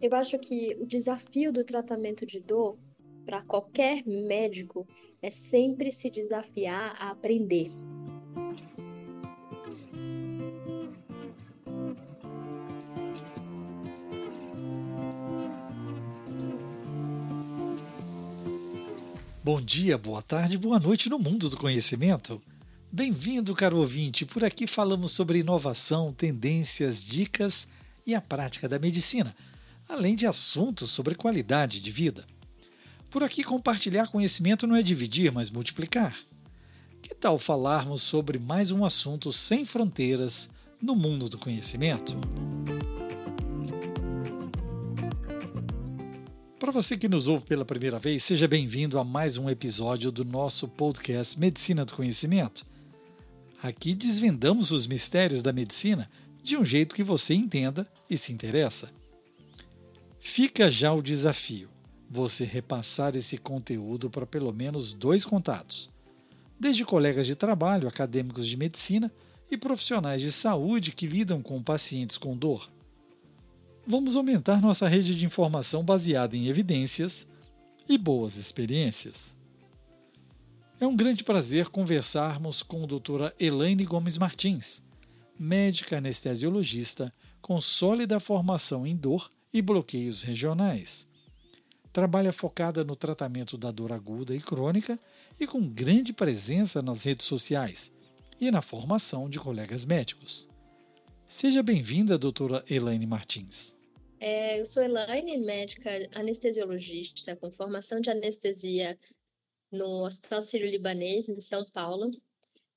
Eu acho que o desafio do tratamento de dor para qualquer médico é sempre se desafiar a aprender. Bom dia, boa tarde, boa noite no mundo do conhecimento. Bem-vindo, caro ouvinte. Por aqui falamos sobre inovação, tendências, dicas e a prática da medicina, além de assuntos sobre qualidade de vida. Por aqui, compartilhar conhecimento não é dividir, mas multiplicar. Que tal falarmos sobre mais um assunto sem fronteiras no mundo do conhecimento? Para você que nos ouve pela primeira vez, seja bem-vindo a mais um episódio do nosso podcast Medicina do Conhecimento. Aqui desvendamos os mistérios da medicina de um jeito que você entenda e se interessa. Fica já o desafio: você repassar esse conteúdo para pelo menos dois contatos, desde colegas de trabalho, acadêmicos de medicina e profissionais de saúde que lidam com pacientes com dor vamos aumentar nossa rede de informação baseada em evidências e boas experiências. É um grande prazer conversarmos com a doutora Elaine Gomes Martins, médica anestesiologista com sólida formação em dor e bloqueios regionais. Trabalha focada no tratamento da dor aguda e crônica e com grande presença nas redes sociais e na formação de colegas médicos. Seja bem-vinda, doutora Elaine Martins. É, eu sou Elaine, médica anestesiologista com formação de anestesia no Hospital Sírio-Libanês, em São Paulo.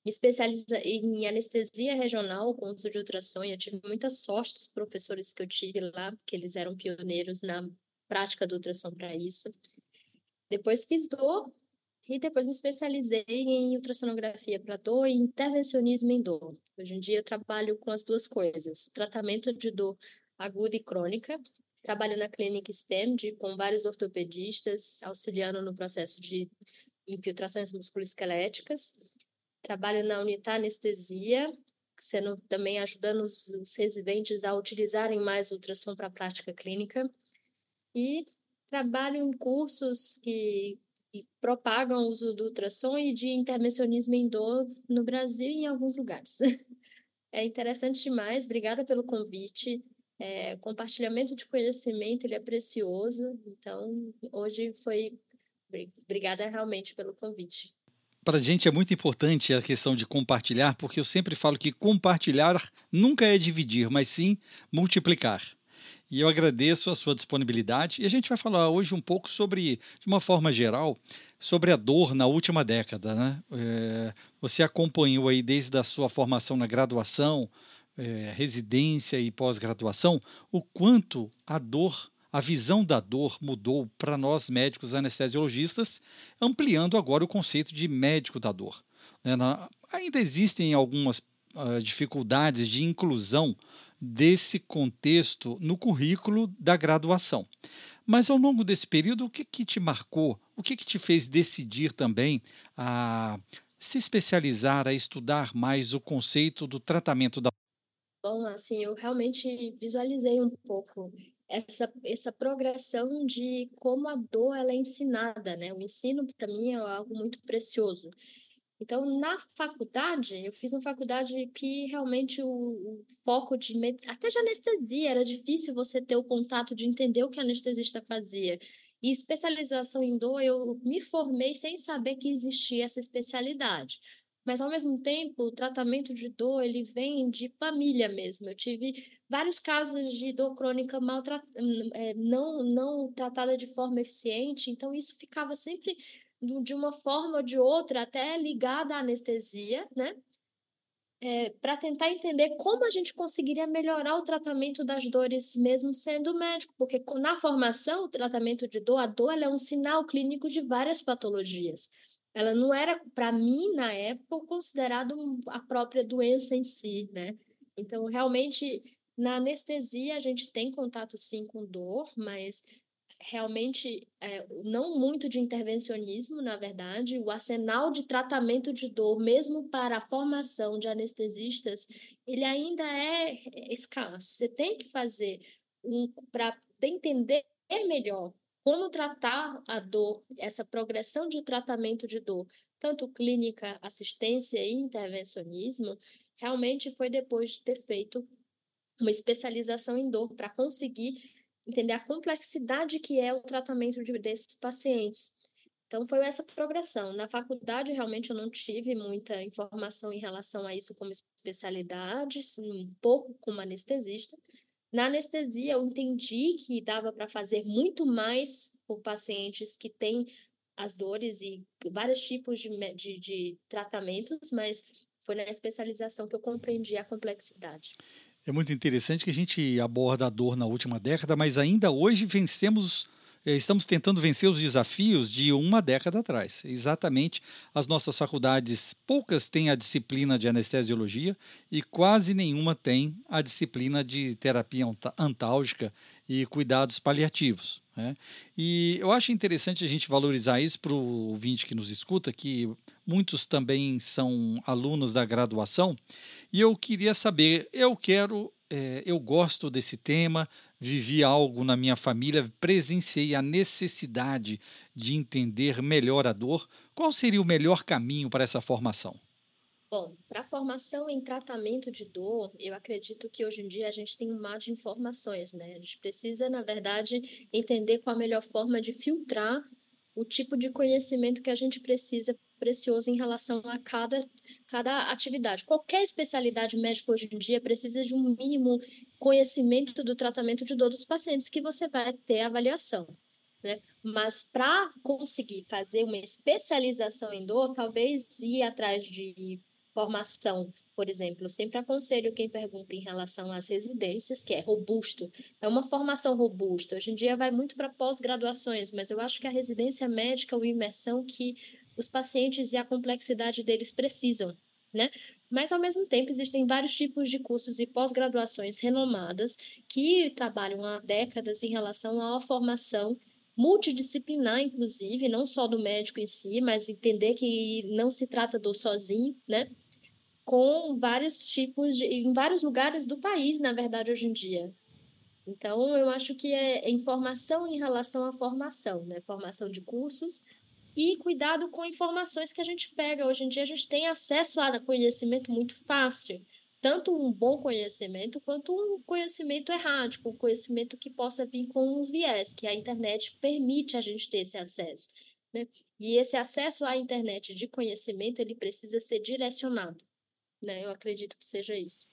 Me especializo em anestesia regional com uso de ultrassom. Eu tive muita sorte dos professores que eu tive lá, que eles eram pioneiros na prática do ultrassom para isso. Depois fiz dor e depois me especializei em ultrassonografia para dor e intervencionismo em dor. Hoje em dia eu trabalho com as duas coisas: tratamento de dor aguda e crônica. Trabalho na clínica STEM com vários ortopedistas, auxiliando no processo de infiltrações musculoesqueléticas. Trabalho na Unitar Anestesia, sendo também ajudando os, os residentes a utilizarem mais ultrassom para a prática clínica. E trabalho em cursos que, que propagam o uso do ultrassom e de intervencionismo em dor no Brasil e em alguns lugares. É interessante demais, obrigada pelo convite. É, compartilhamento de conhecimento ele é precioso, então hoje foi. Obrigada realmente pelo convite. Para a gente é muito importante a questão de compartilhar, porque eu sempre falo que compartilhar nunca é dividir, mas sim multiplicar. E eu agradeço a sua disponibilidade. E a gente vai falar hoje um pouco sobre, de uma forma geral, sobre a dor na última década. Né? É, você acompanhou aí desde a sua formação na graduação, é, residência e pós-graduação, o quanto a dor, a visão da dor mudou para nós médicos anestesiologistas, ampliando agora o conceito de médico da dor. É, na, ainda existem algumas uh, dificuldades de inclusão desse contexto no currículo da graduação. Mas ao longo desse período, o que, que te marcou? O que, que te fez decidir também a se especializar, a estudar mais o conceito do tratamento da Bom, assim, eu realmente visualizei um pouco essa, essa progressão de como a dor ela é ensinada, né? O ensino, para mim, é algo muito precioso. Então, na faculdade, eu fiz uma faculdade que realmente o, o foco de até de anestesia era difícil você ter o contato de entender o que a anestesista fazia. E especialização em dor, eu me formei sem saber que existia essa especialidade. Mas, ao mesmo tempo, o tratamento de dor, ele vem de família mesmo. Eu tive vários casos de dor crônica é, não, não tratada de forma eficiente, então isso ficava sempre de uma forma ou de outra, até ligada à anestesia, né? É, para tentar entender como a gente conseguiria melhorar o tratamento das dores, mesmo sendo médico, porque na formação, o tratamento de dor, a dor é um sinal clínico de várias patologias ela não era, para mim, na época, considerada a própria doença em si, né? Então, realmente, na anestesia, a gente tem contato sim com dor, mas realmente é, não muito de intervencionismo, na verdade. O arsenal de tratamento de dor, mesmo para a formação de anestesistas, ele ainda é escasso. Você tem que fazer um, para entender melhor como tratar a dor, essa progressão de tratamento de dor, tanto clínica, assistência e intervencionismo, realmente foi depois de ter feito uma especialização em dor para conseguir entender a complexidade que é o tratamento de, desses pacientes. Então, foi essa progressão. Na faculdade, realmente, eu não tive muita informação em relação a isso como especialidade, um pouco como anestesista. Na anestesia, eu entendi que dava para fazer muito mais por pacientes que têm as dores e vários tipos de, de, de tratamentos, mas foi na especialização que eu compreendi a complexidade. É muito interessante que a gente aborda a dor na última década, mas ainda hoje vencemos estamos tentando vencer os desafios de uma década atrás. Exatamente, as nossas faculdades, poucas têm a disciplina de anestesiologia e quase nenhuma tem a disciplina de terapia antálgica e cuidados paliativos. Né? E eu acho interessante a gente valorizar isso para o ouvinte que nos escuta, que muitos também são alunos da graduação, e eu queria saber, eu quero, é, eu gosto desse tema, vivi algo na minha família, presenciei a necessidade de entender melhor a dor. Qual seria o melhor caminho para essa formação? Bom, para a formação em tratamento de dor, eu acredito que hoje em dia a gente tem um mar de informações, né? A gente precisa, na verdade, entender qual a melhor forma de filtrar o tipo de conhecimento que a gente precisa precioso em relação a cada, cada atividade. Qualquer especialidade médica hoje em dia precisa de um mínimo conhecimento do tratamento de dor dos pacientes que você vai ter avaliação. Né? Mas para conseguir fazer uma especialização em dor, talvez ir atrás de formação, por exemplo, sempre aconselho quem pergunta em relação às residências, que é robusto. É uma formação robusta. Hoje em dia vai muito para pós-graduações, mas eu acho que a residência médica uma imersão que os pacientes e a complexidade deles precisam, né? Mas, ao mesmo tempo, existem vários tipos de cursos e pós-graduações renomadas que trabalham há décadas em relação à formação multidisciplinar, inclusive, não só do médico em si, mas entender que não se trata do sozinho, né? Com vários tipos de. em vários lugares do país, na verdade, hoje em dia. Então, eu acho que é informação em relação à formação, né? Formação de cursos, e cuidado com informações que a gente pega. Hoje em dia a gente tem acesso a conhecimento muito fácil, tanto um bom conhecimento quanto um conhecimento errático, um conhecimento que possa vir com uns viés, que a internet permite a gente ter esse acesso. Né? E esse acesso à internet de conhecimento ele precisa ser direcionado. Né? Eu acredito que seja isso.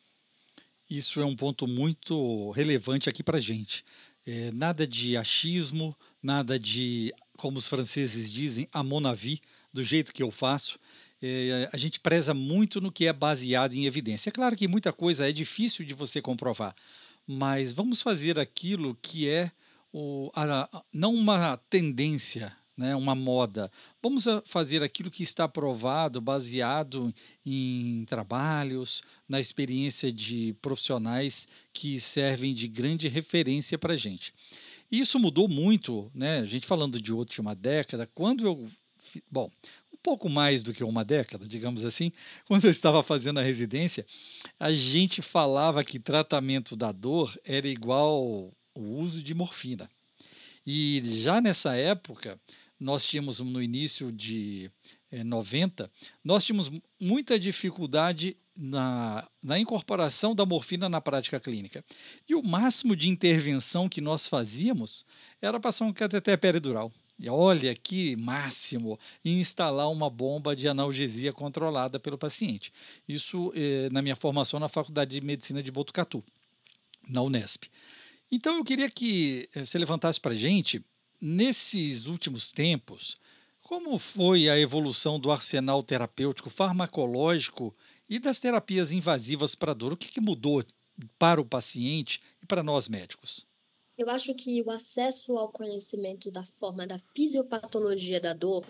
Isso é um ponto muito relevante aqui para a gente. É, nada de achismo, nada de como os franceses dizem, à mon avis, do jeito que eu faço. É, a gente preza muito no que é baseado em evidência. É claro que muita coisa é difícil de você comprovar, mas vamos fazer aquilo que é o, a, não uma tendência, né, uma moda. Vamos fazer aquilo que está provado, baseado em trabalhos, na experiência de profissionais que servem de grande referência para a gente. Isso mudou muito, né? A gente falando de última década, quando eu. Bom, um pouco mais do que uma década, digamos assim, quando eu estava fazendo a residência, a gente falava que tratamento da dor era igual o uso de morfina. E já nessa época, nós tínhamos no início de 90, eh, nós tínhamos muita dificuldade na, na incorporação da morfina na prática clínica. E o máximo de intervenção que nós fazíamos era passar um cateter peridural. E olha que máximo! Instalar uma bomba de analgesia controlada pelo paciente. Isso eh, na minha formação na Faculdade de Medicina de Botucatu, na Unesp. Então eu queria que eh, você levantasse para gente, nesses últimos tempos, como foi a evolução do arsenal terapêutico farmacológico e das terapias invasivas para dor? O que, que mudou para o paciente e para nós médicos? Eu acho que o acesso ao conhecimento da forma da fisiopatologia da dor,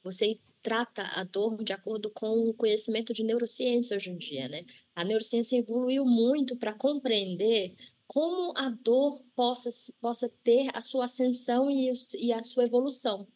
você trata a dor de acordo com o conhecimento de neurociência hoje em dia, né? A neurociência evoluiu muito para compreender como a dor possa, possa ter a sua ascensão e, e a sua evolução.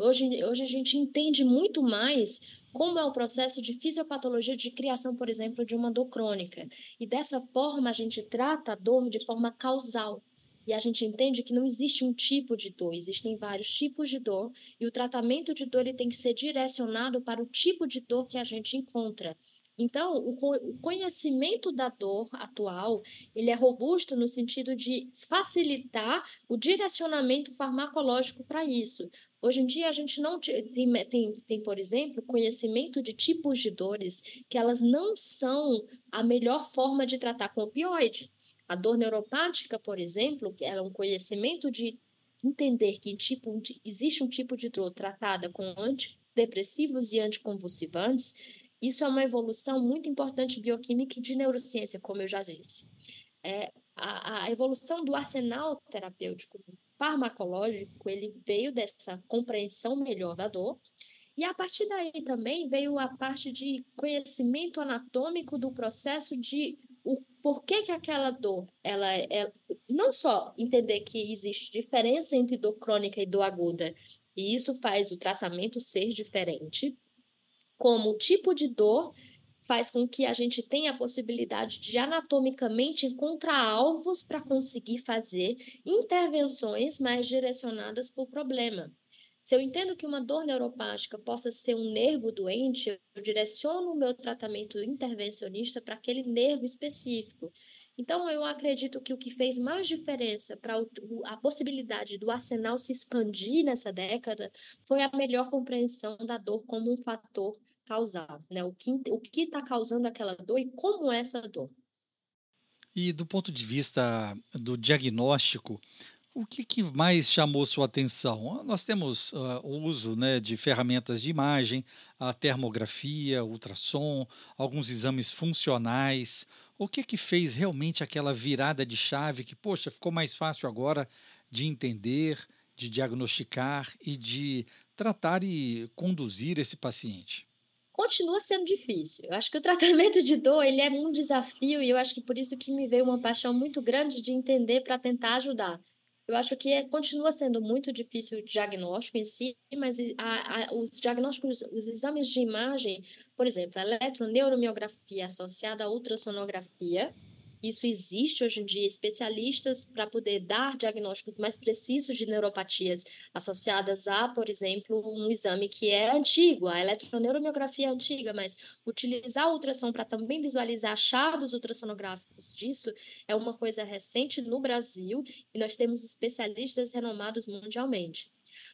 Hoje, hoje a gente entende muito mais como é o processo de fisiopatologia de criação, por exemplo, de uma dor crônica. E dessa forma a gente trata a dor de forma causal. e a gente entende que não existe um tipo de dor, existem vários tipos de dor, e o tratamento de dor ele tem que ser direcionado para o tipo de dor que a gente encontra. Então, o conhecimento da dor atual, ele é robusto no sentido de facilitar o direcionamento farmacológico para isso. Hoje em dia, a gente não tem, tem, tem, por exemplo, conhecimento de tipos de dores que elas não são a melhor forma de tratar com opioide. A dor neuropática, por exemplo, que é um conhecimento de entender que tipo, existe um tipo de dor tratada com antidepressivos e anticonvulsivantes, isso é uma evolução muito importante bioquímica e de neurociência, como eu já disse. É, a, a evolução do arsenal terapêutico farmacológico, ele veio dessa compreensão melhor da dor, e a partir daí também veio a parte de conhecimento anatômico do processo de o porquê que aquela dor, ela é não só entender que existe diferença entre dor crônica e dor aguda, e isso faz o tratamento ser diferente, como o tipo de dor faz com que a gente tenha a possibilidade de anatomicamente encontrar alvos para conseguir fazer intervenções mais direcionadas para o problema. Se eu entendo que uma dor neuropática possa ser um nervo doente, eu direciono o meu tratamento intervencionista para aquele nervo específico. Então, eu acredito que o que fez mais diferença para a possibilidade do arsenal se expandir nessa década foi a melhor compreensão da dor como um fator causar, né? O que o que está causando aquela dor e como é essa dor. E do ponto de vista do diagnóstico, o que, que mais chamou sua atenção? Nós temos uh, o uso né, de ferramentas de imagem, a termografia, ultrassom, alguns exames funcionais. O que que fez realmente aquela virada de chave que, poxa, ficou mais fácil agora de entender, de diagnosticar e de tratar e conduzir esse paciente? Continua sendo difícil. Eu acho que o tratamento de dor ele é um desafio e eu acho que por isso que me veio uma paixão muito grande de entender para tentar ajudar. Eu acho que é, continua sendo muito difícil o diagnóstico em si, mas a, a, os diagnósticos, os exames de imagem, por exemplo, a eletroneuromiografia associada à ultrassonografia, isso existe hoje em dia, especialistas para poder dar diagnósticos mais precisos de neuropatias associadas a, por exemplo, um exame que é antigo, a eletroneuromiografia é antiga, mas utilizar a ultrassom para também visualizar achados ultrassonográficos disso é uma coisa recente no Brasil e nós temos especialistas renomados mundialmente.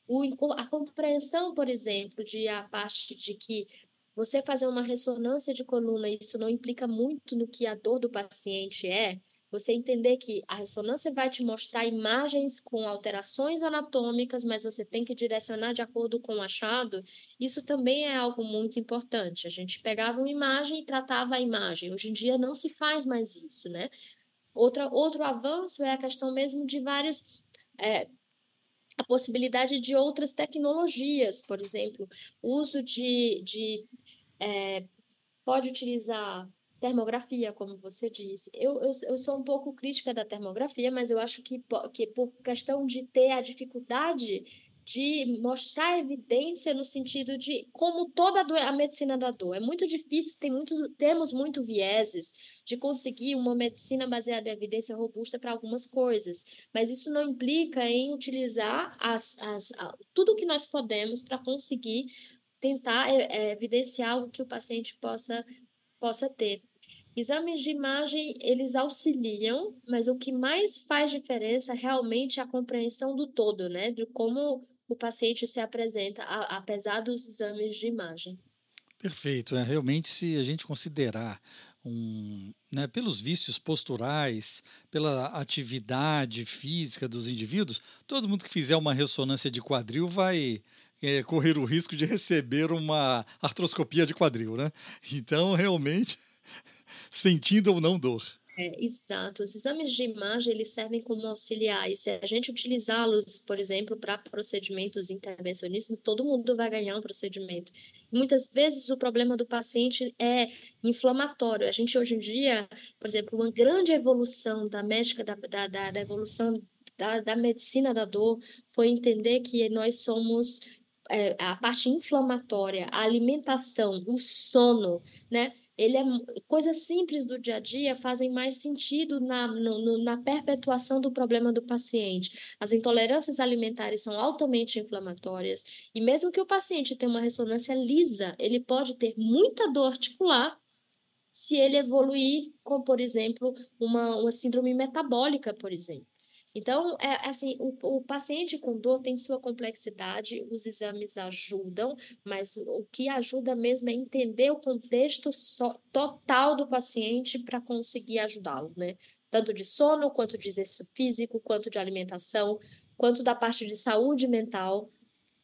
O, a compreensão, por exemplo, de a parte de que você fazer uma ressonância de coluna, isso não implica muito no que a dor do paciente é. Você entender que a ressonância vai te mostrar imagens com alterações anatômicas, mas você tem que direcionar de acordo com o achado, isso também é algo muito importante. A gente pegava uma imagem e tratava a imagem. Hoje em dia não se faz mais isso, né? Outra, outro avanço é a questão mesmo de várias é, a possibilidade de outras tecnologias, por exemplo, uso de, de é, pode utilizar termografia, como você disse. Eu, eu, eu sou um pouco crítica da termografia, mas eu acho que, que por questão de ter a dificuldade de mostrar evidência no sentido de como toda a, a medicina da dor. É muito difícil, tem muitos, temos muito vieses de conseguir uma medicina baseada em evidência robusta para algumas coisas, mas isso não implica em utilizar as, as, a, tudo que nós podemos para conseguir tentar é, é, evidenciar algo que o paciente possa, possa ter. Exames de imagem, eles auxiliam, mas o que mais faz diferença é realmente a compreensão do todo, né? De como o paciente se apresenta, a, apesar dos exames de imagem. Perfeito. É, realmente, se a gente considerar um, né, pelos vícios posturais, pela atividade física dos indivíduos, todo mundo que fizer uma ressonância de quadril vai é, correr o risco de receber uma artroscopia de quadril, né? Então, realmente, sentindo ou não dor. É, exato. Os exames de imagem eles servem como auxiliar. E se a gente utilizá-los, por exemplo, para procedimentos intervencionistas, todo mundo vai ganhar um procedimento. Muitas vezes o problema do paciente é inflamatório. A gente hoje em dia, por exemplo, uma grande evolução da médica, da, da, da evolução da, da medicina da dor, foi entender que nós somos é, a parte inflamatória, a alimentação, o sono, né? Ele é coisas simples do dia a dia fazem mais sentido na, no, na perpetuação do problema do paciente. As intolerâncias alimentares são altamente inflamatórias e mesmo que o paciente tenha uma ressonância lisa, ele pode ter muita dor articular se ele evoluir com, por exemplo, uma, uma síndrome metabólica, por exemplo. Então, é assim, o, o paciente com dor tem sua complexidade, os exames ajudam, mas o que ajuda mesmo é entender o contexto so, total do paciente para conseguir ajudá-lo, né? Tanto de sono, quanto de exercício físico, quanto de alimentação, quanto da parte de saúde mental.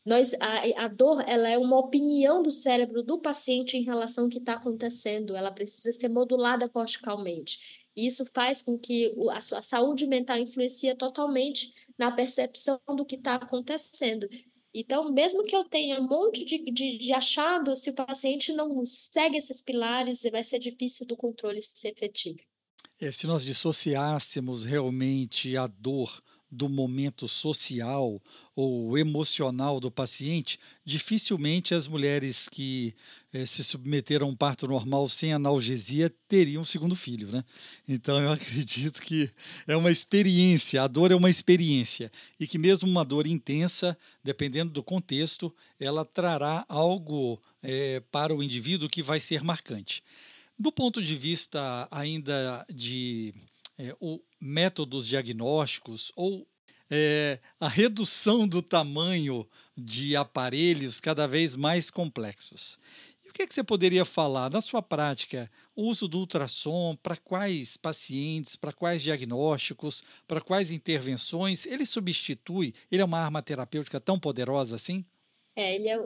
Nós, a, a dor ela é uma opinião do cérebro do paciente em relação ao que está acontecendo, ela precisa ser modulada corticalmente. Isso faz com que a sua saúde mental influencia totalmente na percepção do que está acontecendo. Então, mesmo que eu tenha um monte de, de, de achado, se o paciente não segue esses pilares, vai ser difícil do controle ser efetivo. É, se nós dissociássemos realmente a dor do momento social ou emocional do paciente, dificilmente as mulheres que eh, se submeteram a um parto normal sem analgesia teriam um segundo filho, né? Então eu acredito que é uma experiência, a dor é uma experiência e que mesmo uma dor intensa, dependendo do contexto, ela trará algo eh, para o indivíduo que vai ser marcante. Do ponto de vista ainda de é, o métodos diagnósticos ou é, a redução do tamanho de aparelhos cada vez mais complexos. E o que, é que você poderia falar na sua prática? O uso do ultrassom para quais pacientes, para quais diagnósticos, para quais intervenções? Ele substitui? Ele é uma arma terapêutica tão poderosa assim? É, ele é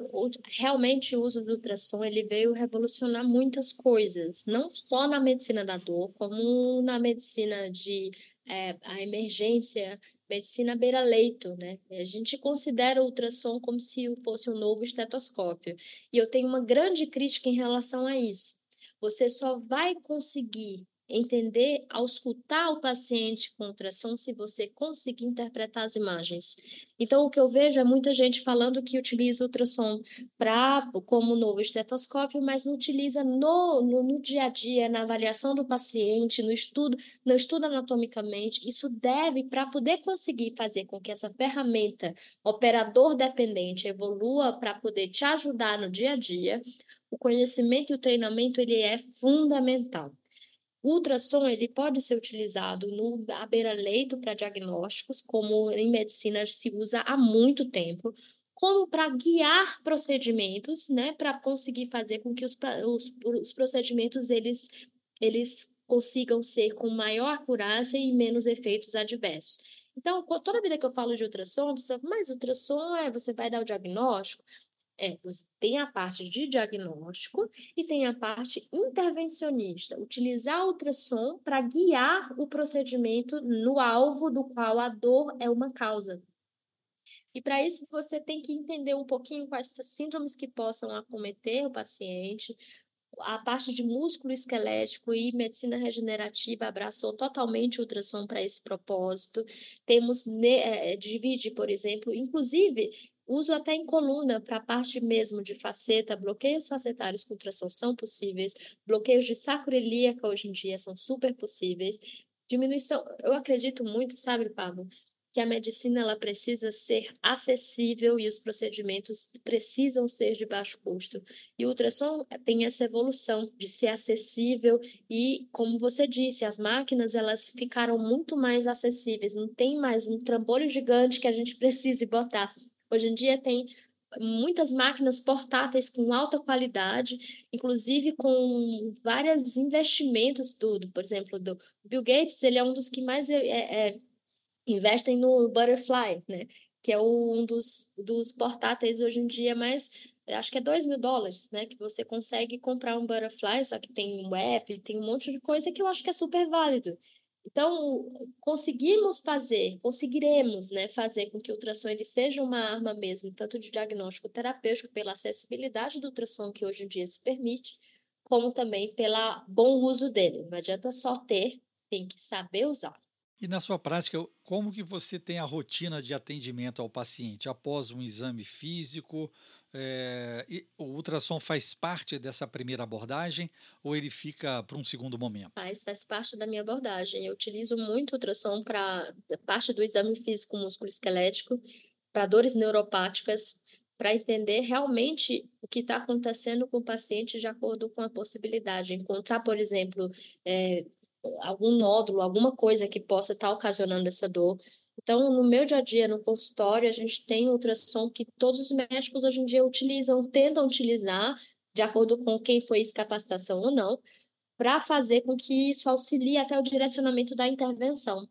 realmente o uso do ultrassom, ele veio revolucionar muitas coisas, não só na medicina da dor, como na medicina de é, a emergência, medicina beira-leito, né? A gente considera o ultrassom como se fosse um novo estetoscópio. E eu tenho uma grande crítica em relação a isso. Você só vai conseguir entender ao escutar o paciente com ultrassom se você conseguir interpretar as imagens. Então, o que eu vejo é muita gente falando que utiliza ultrassom pra, como novo estetoscópio, mas não utiliza no, no, no, dia a dia, na avaliação do paciente, no estudo, não estuda anatomicamente. Isso deve, para poder conseguir fazer com que essa ferramenta operador dependente evolua para poder te ajudar no dia a dia, o conhecimento e o treinamento ele é fundamental. O ultrassom ele pode ser utilizado no à beira-leito para diagnósticos, como em medicina se usa há muito tempo, como para guiar procedimentos, né, para conseguir fazer com que os, os, os procedimentos eles, eles consigam ser com maior acurácia e menos efeitos adversos. Então, toda vida que eu falo de ultrassom, você, mas ultrassom é você vai dar o diagnóstico, é, tem a parte de diagnóstico e tem a parte intervencionista, utilizar ultrassom para guiar o procedimento no alvo do qual a dor é uma causa. E para isso você tem que entender um pouquinho quais síndromes que possam acometer o paciente. A parte de músculo esquelético e medicina regenerativa abraçou totalmente o ultrassom para esse propósito. Temos, é, divide, por exemplo, inclusive Uso até em coluna para a parte mesmo de faceta, bloqueios facetários com ultrassom são possíveis, bloqueios de sacroiliaca hoje em dia são super possíveis. Diminuição, eu acredito muito, sabe, Pablo, que a medicina ela precisa ser acessível e os procedimentos precisam ser de baixo custo. E o ultrassom tem essa evolução de ser acessível e, como você disse, as máquinas elas ficaram muito mais acessíveis, não tem mais um trambolho gigante que a gente precise botar Hoje em dia tem muitas máquinas portáteis com alta qualidade, inclusive com vários investimentos tudo. Por exemplo, do Bill Gates, ele é um dos que mais é, é, investem no Butterfly, né? Que é um dos, dos portáteis hoje em dia mais acho que é 2 mil dólares, né? Que você consegue comprar um Butterfly, só que tem um app, tem um monte de coisa que eu acho que é super válido. Então, conseguimos fazer, conseguiremos né, fazer com que o ultrassom ele seja uma arma mesmo, tanto de diagnóstico terapêutico, pela acessibilidade do ultrassom que hoje em dia se permite, como também pelo bom uso dele. Não adianta só ter, tem que saber usar. E na sua prática, como que você tem a rotina de atendimento ao paciente após um exame físico? É, o ultrassom faz parte dessa primeira abordagem ou ele fica para um segundo momento? Faz, faz parte da minha abordagem. Eu utilizo muito ultrassom para parte do exame físico músculo esquelético, para dores neuropáticas, para entender realmente o que está acontecendo com o paciente de acordo com a possibilidade. Encontrar, por exemplo, é, algum nódulo, alguma coisa que possa estar tá ocasionando essa dor. Então, no meu dia a dia, no consultório, a gente tem ultrassom que todos os médicos hoje em dia utilizam, tentam utilizar, de acordo com quem foi capacitação ou não, para fazer com que isso auxilie até o direcionamento da intervenção.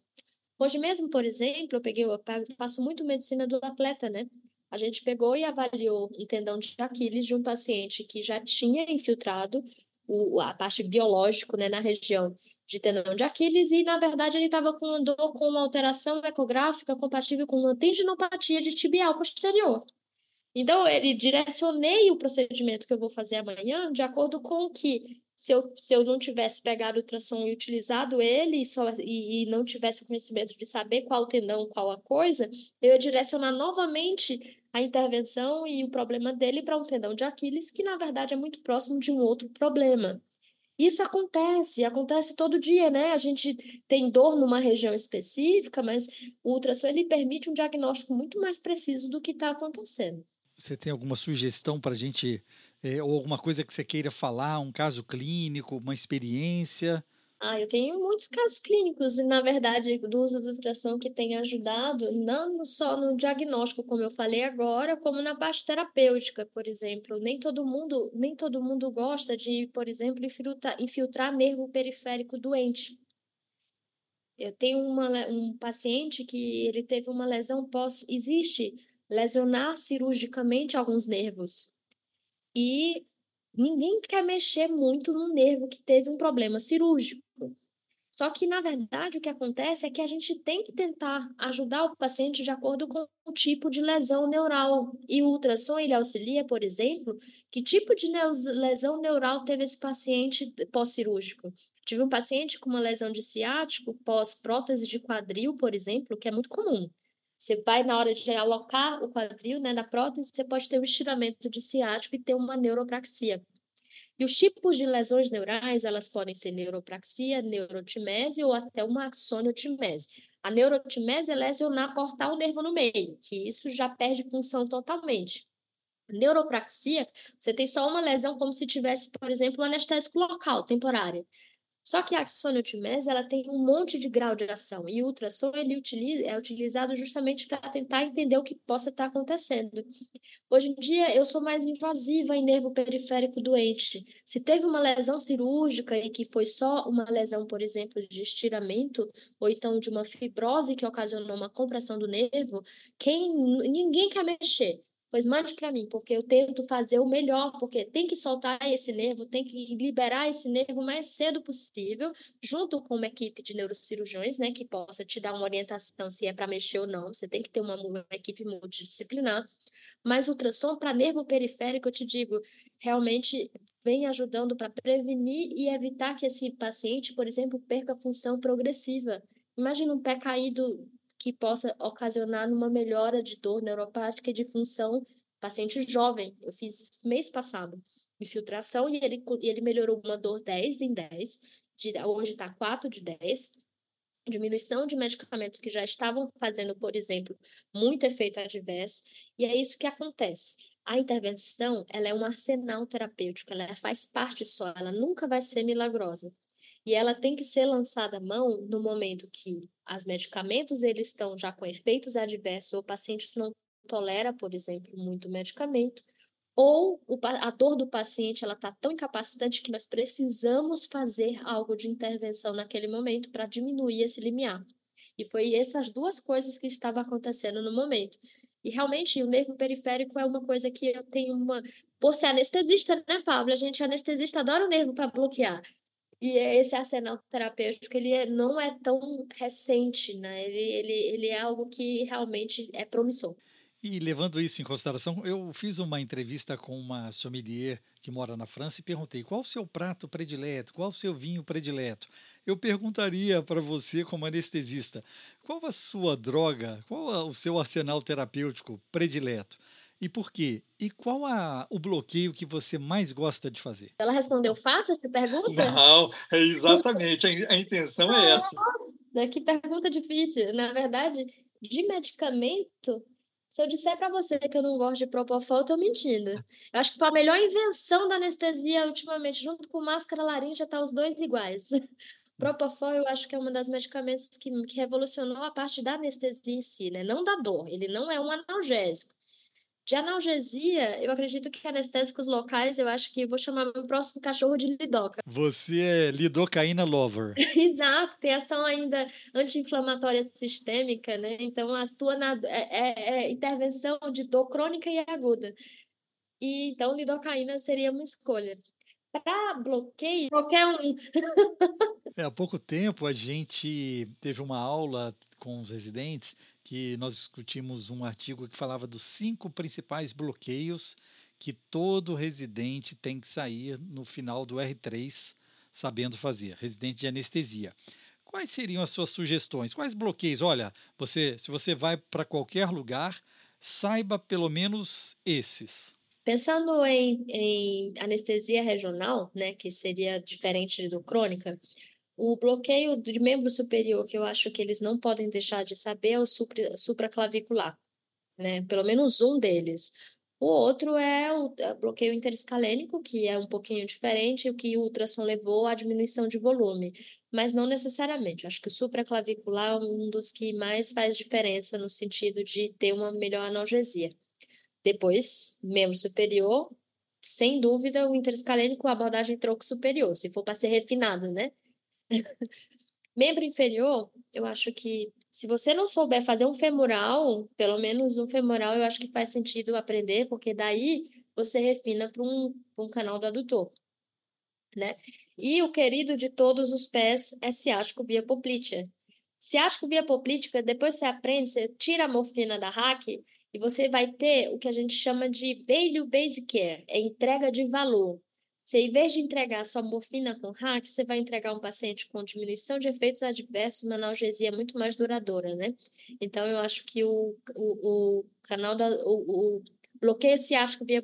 Hoje mesmo, por exemplo, eu peguei, eu faço muito medicina do atleta, né? A gente pegou e avaliou um tendão de Aquiles de um paciente que já tinha infiltrado o, a parte biológica né, na região de tendão de Aquiles e, na verdade, ele estava com uma dor com uma alteração ecográfica compatível com uma tendinopatia de tibial posterior. Então, ele direcionei o procedimento que eu vou fazer amanhã de acordo com que, se eu, se eu não tivesse pegado o ultrassom e utilizado ele e, só, e, e não tivesse o conhecimento de saber qual tendão, qual a coisa, eu ia direcionar novamente a intervenção e o problema dele para um tendão de Aquiles, que na verdade é muito próximo de um outro problema. Isso acontece, acontece todo dia, né? A gente tem dor numa região específica, mas o ultrassom ele permite um diagnóstico muito mais preciso do que está acontecendo. Você tem alguma sugestão para a gente, é, ou alguma coisa que você queira falar, um caso clínico, uma experiência? Ah, eu tenho muitos casos clínicos, e na verdade, do uso do ultrassom que tem ajudado, não só no diagnóstico, como eu falei agora, como na parte terapêutica, por exemplo. Nem todo mundo, nem todo mundo gosta de, por exemplo, infiltrar, infiltrar nervo periférico doente. Eu tenho uma, um paciente que ele teve uma lesão pós. Existe lesionar cirurgicamente alguns nervos. E ninguém quer mexer muito no nervo que teve um problema cirúrgico. Só que, na verdade, o que acontece é que a gente tem que tentar ajudar o paciente de acordo com o tipo de lesão neural. E o ultrassom, ele auxilia, por exemplo, que tipo de lesão neural teve esse paciente pós-cirúrgico. Tive um paciente com uma lesão de ciático pós-prótese de quadril, por exemplo, que é muito comum. Você vai, na hora de alocar o quadril né, na prótese, você pode ter um estiramento de ciático e ter uma neuropraxia. E os tipos de lesões neurais, elas podem ser neuropraxia, neurotimese ou até uma axoniotimese. A neurotimese é lesionar, cortar o nervo no meio, que isso já perde função totalmente. Neuropraxia, você tem só uma lesão como se tivesse, por exemplo, um anestésico local, temporário. Só que a axoniotimese, ela tem um monte de grau de ação e o ultrassom ele é utilizado justamente para tentar entender o que possa estar acontecendo. Hoje em dia, eu sou mais invasiva em nervo periférico doente. Se teve uma lesão cirúrgica e que foi só uma lesão, por exemplo, de estiramento, ou então de uma fibrose que ocasionou uma compressão do nervo, quem ninguém quer mexer pois mande para mim, porque eu tento fazer o melhor, porque tem que soltar esse nervo, tem que liberar esse nervo o mais cedo possível, junto com uma equipe de neurocirurgiões, né, que possa te dar uma orientação se é para mexer ou não. Você tem que ter uma, uma equipe multidisciplinar. Mas ultrassom para nervo periférico, eu te digo, realmente vem ajudando para prevenir e evitar que esse paciente, por exemplo, perca função progressiva. Imagina um pé caído que possa ocasionar uma melhora de dor neuropática e de função paciente jovem. Eu fiz isso mês passado, infiltração, e ele, ele melhorou uma dor 10 em 10, de, hoje está 4 de 10, diminuição de medicamentos que já estavam fazendo, por exemplo, muito efeito adverso, e é isso que acontece. A intervenção, ela é um arsenal terapêutico, ela faz parte só, ela nunca vai ser milagrosa. E ela tem que ser lançada à mão no momento que os medicamentos eles estão já com efeitos adversos, ou o paciente não tolera, por exemplo, muito medicamento, ou a dor do paciente ela está tão incapacitante que nós precisamos fazer algo de intervenção naquele momento para diminuir esse limiar. E foi essas duas coisas que estavam acontecendo no momento. E realmente o nervo periférico é uma coisa que eu tenho uma. Por ser anestesista, né, Pablo? A gente anestesista adora o nervo para bloquear. E esse arsenal terapêutico ele é, não é tão recente, né? Ele, ele, ele é algo que realmente é promissor. E levando isso em consideração, eu fiz uma entrevista com uma sommelier que mora na França e perguntei qual o seu prato predileto, qual o seu vinho predileto. Eu perguntaria para você, como anestesista, qual a sua droga, qual o seu arsenal terapêutico predileto? E por quê? E qual a, o bloqueio que você mais gosta de fazer? Ela respondeu fácil essa pergunta? Não, é exatamente. a, a intenção é essa. Nossa, que pergunta difícil. Na verdade, de medicamento, se eu disser para você que eu não gosto de Propofol, eu tô mentindo. Eu acho que foi a melhor invenção da anestesia ultimamente, junto com máscara laríngea, tá os dois iguais. Propofol, eu acho que é um dos medicamentos que, que revolucionou a parte da anestesia em si, né? Não da dor. Ele não é um analgésico. De analgesia, eu acredito que anestésicos locais, eu acho que vou chamar meu próximo cachorro de lidoca. Você é lidocaína lover. Exato, tem ação ainda anti-inflamatória sistêmica, né? Então, atua na é, é, é intervenção de dor crônica e aguda. E então, lidocaína seria uma escolha. Para bloqueio, qualquer um. é, há pouco tempo a gente teve uma aula com os residentes que nós discutimos um artigo que falava dos cinco principais bloqueios que todo residente tem que sair no final do R3 sabendo fazer, residente de anestesia. Quais seriam as suas sugestões? Quais bloqueios? Olha, você, se você vai para qualquer lugar, saiba pelo menos esses. Pensando em, em anestesia regional, né, que seria diferente do crônica, o bloqueio de membro superior, que eu acho que eles não podem deixar de saber, é o supra, supraclavicular, né? Pelo menos um deles. O outro é o é bloqueio interescalênico, que é um pouquinho diferente, o que o ultrassom levou à diminuição de volume, mas não necessariamente. Acho que o supraclavicular é um dos que mais faz diferença no sentido de ter uma melhor analgesia. Depois, membro superior, sem dúvida, o interescalênico, a abordagem tronco superior, se for para ser refinado, né? Membro inferior, eu acho que se você não souber fazer um femoral, pelo menos um femoral, eu acho que faz sentido aprender, porque daí você refina para um, um canal do adutor. Né? E o querido de todos os pés é ciático via poplítea. Ciático via poplítica, depois você aprende, você tira a morfina da hack e você vai ter o que a gente chama de value based care, é entrega de valor. Se em vez de entregar só morfina com hack, você vai entregar um paciente com diminuição de efeitos adversos, uma analgesia muito mais duradoura, né? Então, eu acho que o, o, o canal da. O, o bloqueio ciático via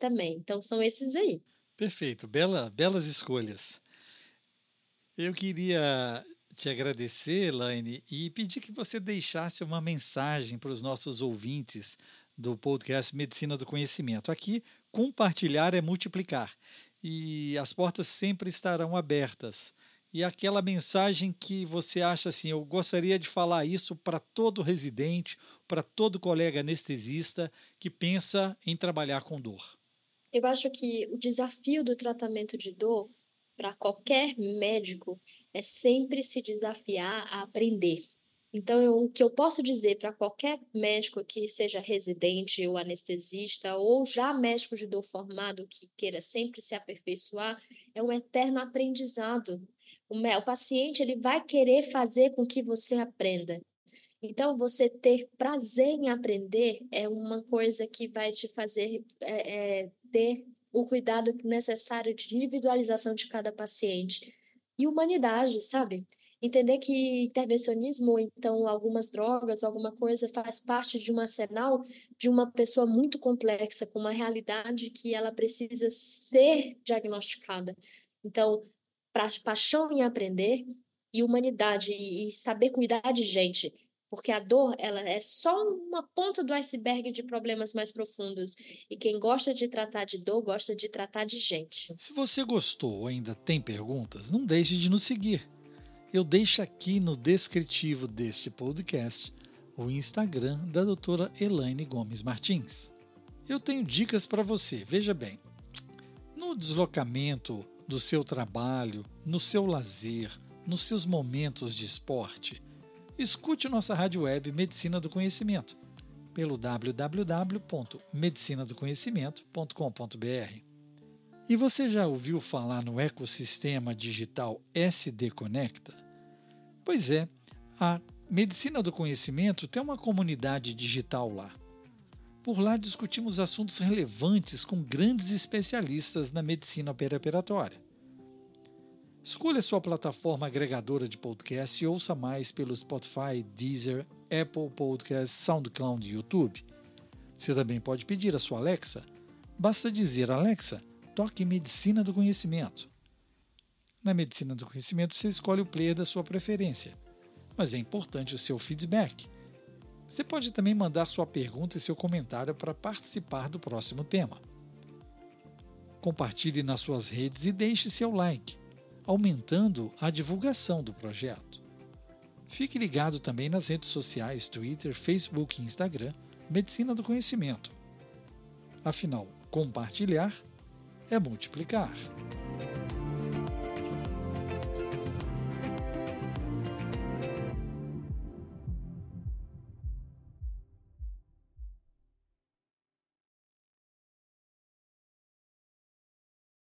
também. Então, são esses aí. Perfeito, Bela, belas escolhas. Eu queria te agradecer, Elaine, e pedir que você deixasse uma mensagem para os nossos ouvintes do podcast Medicina do Conhecimento. Aqui, compartilhar é multiplicar e as portas sempre estarão abertas. E aquela mensagem que você acha assim, eu gostaria de falar isso para todo residente, para todo colega anestesista que pensa em trabalhar com dor. Eu acho que o desafio do tratamento de dor para qualquer médico é sempre se desafiar a aprender. Então, eu, o que eu posso dizer para qualquer médico que seja residente ou anestesista, ou já médico de dor formado que queira sempre se aperfeiçoar, é um eterno aprendizado. O, o paciente ele vai querer fazer com que você aprenda. Então, você ter prazer em aprender é uma coisa que vai te fazer é, é, ter o cuidado necessário de individualização de cada paciente. E humanidade, sabe? Entender que intervencionismo, ou então algumas drogas, alguma coisa, faz parte de um arsenal de uma pessoa muito complexa, com uma realidade que ela precisa ser diagnosticada. Então, pra, paixão em aprender e humanidade e, e saber cuidar de gente, porque a dor ela é só uma ponta do iceberg de problemas mais profundos e quem gosta de tratar de dor gosta de tratar de gente. Se você gostou ou ainda tem perguntas, não deixe de nos seguir eu deixo aqui no descritivo deste podcast o Instagram da doutora Elaine Gomes Martins. Eu tenho dicas para você, veja bem. No deslocamento do seu trabalho, no seu lazer, nos seus momentos de esporte, escute nossa rádio web Medicina do Conhecimento pelo www.medicinadoconhecimento.com.br. E você já ouviu falar no ecossistema digital SD Conecta? Pois é, a medicina do conhecimento tem uma comunidade digital lá. Por lá discutimos assuntos relevantes com grandes especialistas na medicina perioperatória. Escolha sua plataforma agregadora de podcast e ouça mais pelo Spotify, Deezer, Apple Podcasts, SoundCloud e YouTube. Você também pode pedir a sua Alexa. Basta dizer Alexa, toque Medicina do Conhecimento. Na Medicina do Conhecimento você escolhe o player da sua preferência, mas é importante o seu feedback. Você pode também mandar sua pergunta e seu comentário para participar do próximo tema. Compartilhe nas suas redes e deixe seu like aumentando a divulgação do projeto. Fique ligado também nas redes sociais Twitter, Facebook e Instagram Medicina do Conhecimento. Afinal, compartilhar é multiplicar.